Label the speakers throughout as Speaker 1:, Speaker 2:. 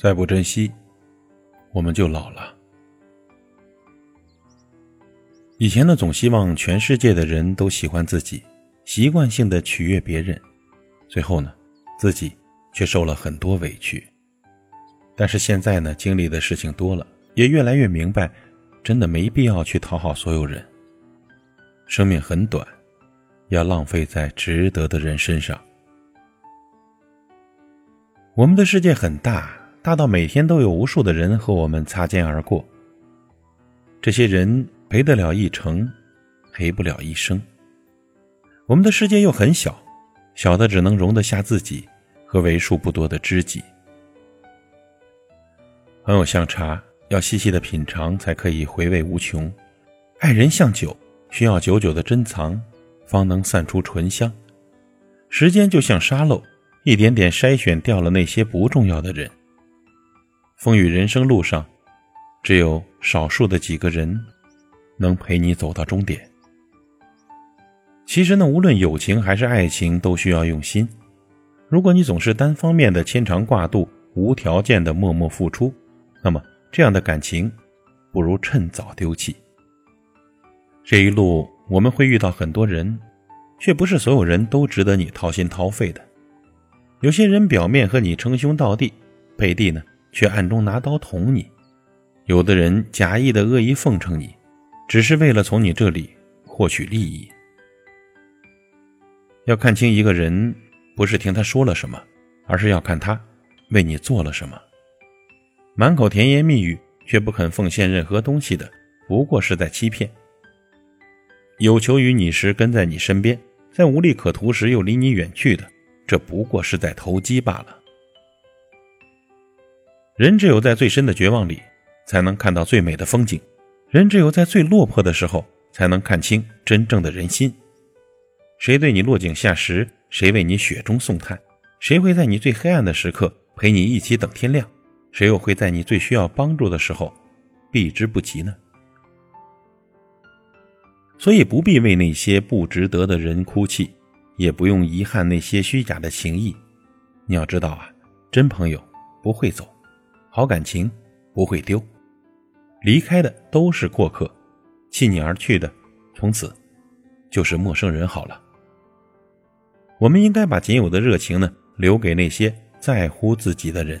Speaker 1: 再不珍惜，我们就老了。以前呢，总希望全世界的人都喜欢自己，习惯性的取悦别人，最后呢，自己却受了很多委屈。但是现在呢，经历的事情多了，也越来越明白，真的没必要去讨好所有人。生命很短，要浪费在值得的人身上。我们的世界很大，大到每天都有无数的人和我们擦肩而过。这些人陪得了一程，陪不了一生。我们的世界又很小，小的只能容得下自己和为数不多的知己。朋友像茶，要细细的品尝才可以回味无穷；爱人像酒，需要久久的珍藏，方能散出醇香。时间就像沙漏。一点点筛选掉了那些不重要的人。风雨人生路上，只有少数的几个人能陪你走到终点。其实呢，无论友情还是爱情，都需要用心。如果你总是单方面的牵肠挂肚，无条件的默默付出，那么这样的感情，不如趁早丢弃。这一路我们会遇到很多人，却不是所有人都值得你掏心掏肺的。有些人表面和你称兄道弟，背地呢却暗中拿刀捅你；有的人假意的恶意奉承你，只是为了从你这里获取利益。要看清一个人，不是听他说了什么，而是要看他为你做了什么。满口甜言蜜语却不肯奉献任何东西的，不过是在欺骗。有求于你时跟在你身边，在无利可图时又离你远去的。这不过是在投机罢了。人只有在最深的绝望里，才能看到最美的风景；人只有在最落魄的时候，才能看清真正的人心。谁对你落井下石？谁为你雪中送炭？谁会在你最黑暗的时刻陪你一起等天亮？谁又会在你最需要帮助的时候避之不及呢？所以不必为那些不值得的人哭泣。也不用遗憾那些虚假的情谊，你要知道啊，真朋友不会走，好感情不会丢，离开的都是过客，弃你而去的，从此就是陌生人好了。我们应该把仅有的热情呢，留给那些在乎自己的人。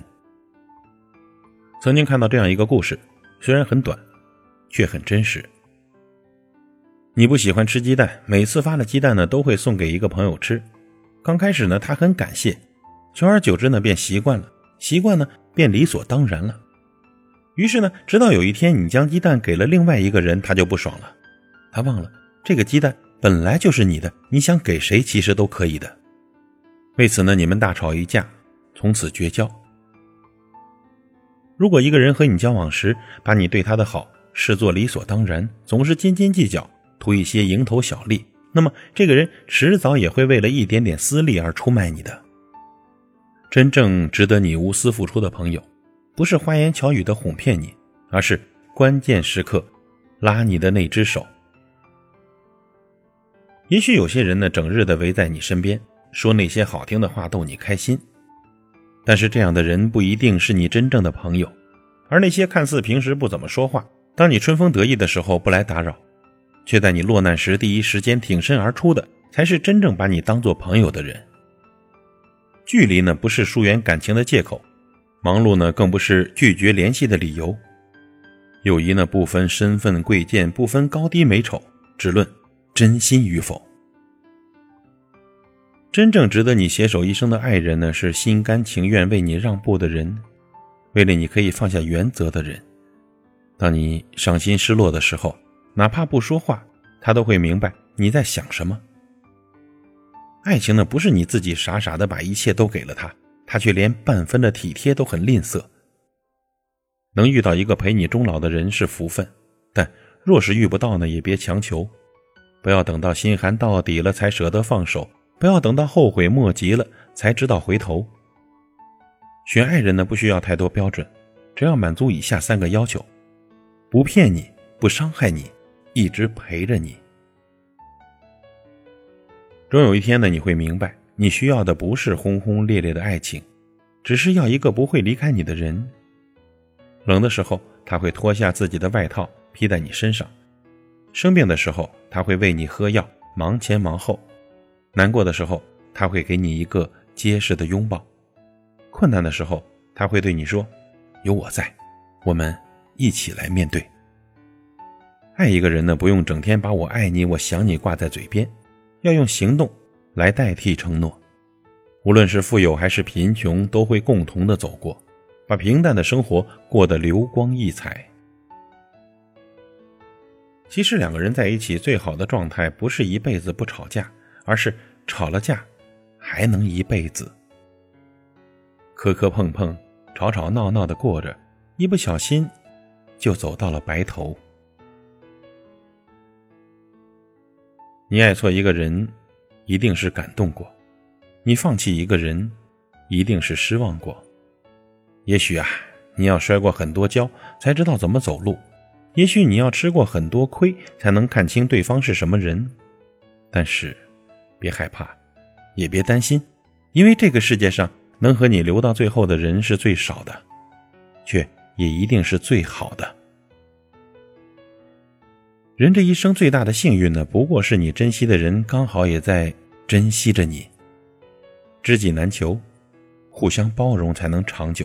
Speaker 1: 曾经看到这样一个故事，虽然很短，却很真实。你不喜欢吃鸡蛋，每次发了鸡蛋呢，都会送给一个朋友吃。刚开始呢，他很感谢，久而久之呢，便习惯了，习惯呢，便理所当然了。于是呢，直到有一天你将鸡蛋给了另外一个人，他就不爽了。他忘了这个鸡蛋本来就是你的，你想给谁其实都可以的。为此呢，你们大吵一架，从此绝交。如果一个人和你交往时，把你对他的好视作理所当然，总是斤斤计较。图一些蝇头小利，那么这个人迟早也会为了一点点私利而出卖你的。真正值得你无私付出的朋友，不是花言巧语的哄骗你，而是关键时刻拉你的那只手。也许有些人呢，整日的围在你身边，说那些好听的话逗你开心，但是这样的人不一定是你真正的朋友。而那些看似平时不怎么说话，当你春风得意的时候不来打扰。却在你落难时第一时间挺身而出的，才是真正把你当做朋友的人。距离呢，不是疏远感情的借口；忙碌呢，更不是拒绝联系的理由。友谊呢，不分身份贵贱，不分高低美丑，只论真心与否。真正值得你携手一生的爱人呢，是心甘情愿为你让步的人，为了你可以放下原则的人。当你伤心失落的时候。哪怕不说话，他都会明白你在想什么。爱情呢，不是你自己傻傻的把一切都给了他，他却连半分的体贴都很吝啬。能遇到一个陪你终老的人是福分，但若是遇不到呢，也别强求。不要等到心寒到底了才舍得放手，不要等到后悔莫及了才知道回头。选爱人呢，不需要太多标准，只要满足以下三个要求：不骗你，不伤害你。一直陪着你，终有一天呢，你会明白，你需要的不是轰轰烈烈的爱情，只是要一个不会离开你的人。冷的时候，他会脱下自己的外套披在你身上；生病的时候，他会喂你喝药，忙前忙后；难过的时候，他会给你一个结实的拥抱；困难的时候，他会对你说：“有我在，我们一起来面对。”爱一个人呢，不用整天把我爱你、我想你挂在嘴边，要用行动来代替承诺。无论是富有还是贫穷，都会共同的走过。把平淡的生活过得流光溢彩。其实两个人在一起最好的状态，不是一辈子不吵架，而是吵了架还能一辈子。磕磕碰碰，吵吵闹闹的过着，一不小心就走到了白头。你爱错一个人，一定是感动过；你放弃一个人，一定是失望过。也许啊，你要摔过很多跤，才知道怎么走路；也许你要吃过很多亏，才能看清对方是什么人。但是，别害怕，也别担心，因为这个世界上能和你留到最后的人是最少的，却也一定是最好的。人这一生最大的幸运呢，不过是你珍惜的人刚好也在珍惜着你。知己难求，互相包容才能长久。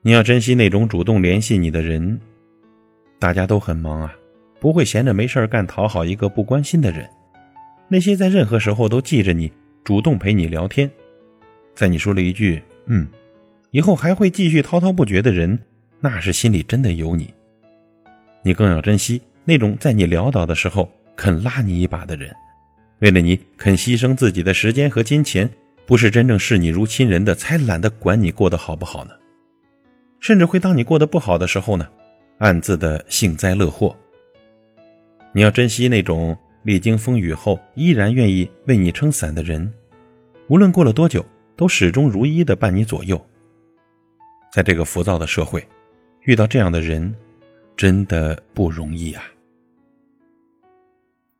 Speaker 1: 你要珍惜那种主动联系你的人，大家都很忙啊，不会闲着没事干讨好一个不关心的人。那些在任何时候都记着你、主动陪你聊天，在你说了一句“嗯”，以后还会继续滔滔不绝的人，那是心里真的有你。你更要珍惜那种在你潦倒的时候肯拉你一把的人，为了你肯牺牲自己的时间和金钱，不是真正视你如亲人的，才懒得管你过得好不好呢。甚至会当你过得不好的时候呢，暗自的幸灾乐祸。你要珍惜那种历经风雨后依然愿意为你撑伞的人，无论过了多久，都始终如一的伴你左右。在这个浮躁的社会，遇到这样的人，真的不容易啊。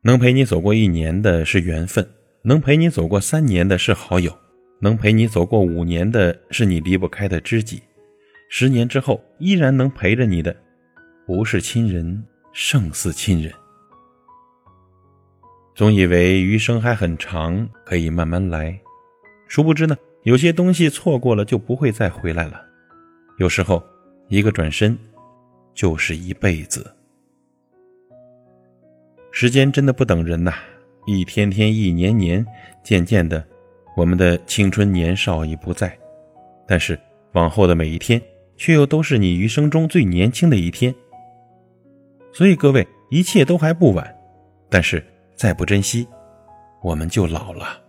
Speaker 1: 能陪你走过一年的是缘分，能陪你走过三年的是好友，能陪你走过五年的是你离不开的知己。十年之后依然能陪着你的，不是亲人胜似亲人。总以为余生还很长，可以慢慢来，殊不知呢，有些东西错过了就不会再回来了。有时候，一个转身，就是一辈子。时间真的不等人呐，一天天，一年年，渐渐的，我们的青春年少已不在，但是往后的每一天。却又都是你余生中最年轻的一天，所以各位，一切都还不晚，但是再不珍惜，我们就老了。